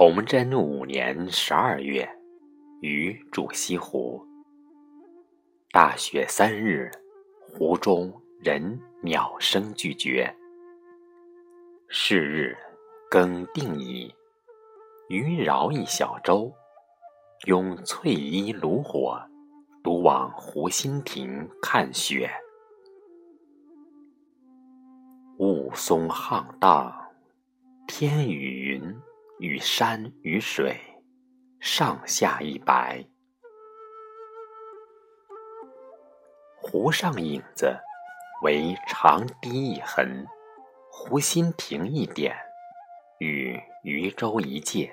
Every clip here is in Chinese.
崇祯五年十二月，余住西湖。大雪三日，湖中人鸟声俱绝。是日更定矣，余饶一小舟，拥翠衣炉火，独往湖心亭看雪。雾凇沆荡，天与云。与山与水，上下一白。湖上影子为长堤一痕，湖心亭一点，与渔舟一芥，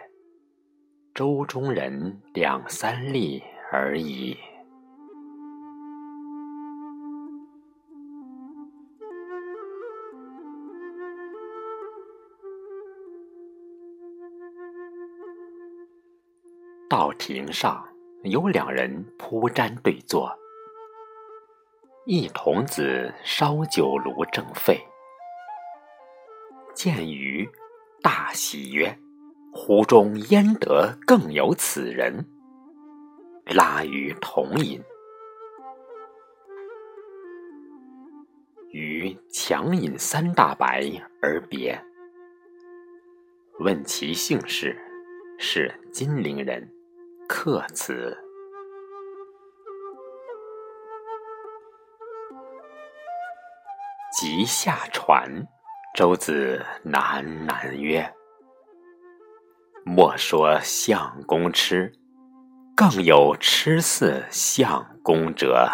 舟中人两三粒而已。道亭上有两人铺毡对坐，一童子烧酒炉正沸。见余，大喜曰：“湖中焉得更有此人？”拉余同饮。余强饮三大白而别。问其姓氏，是金陵人。客词，即下船。舟子喃喃曰：“莫说相公痴，更有痴似相公者。”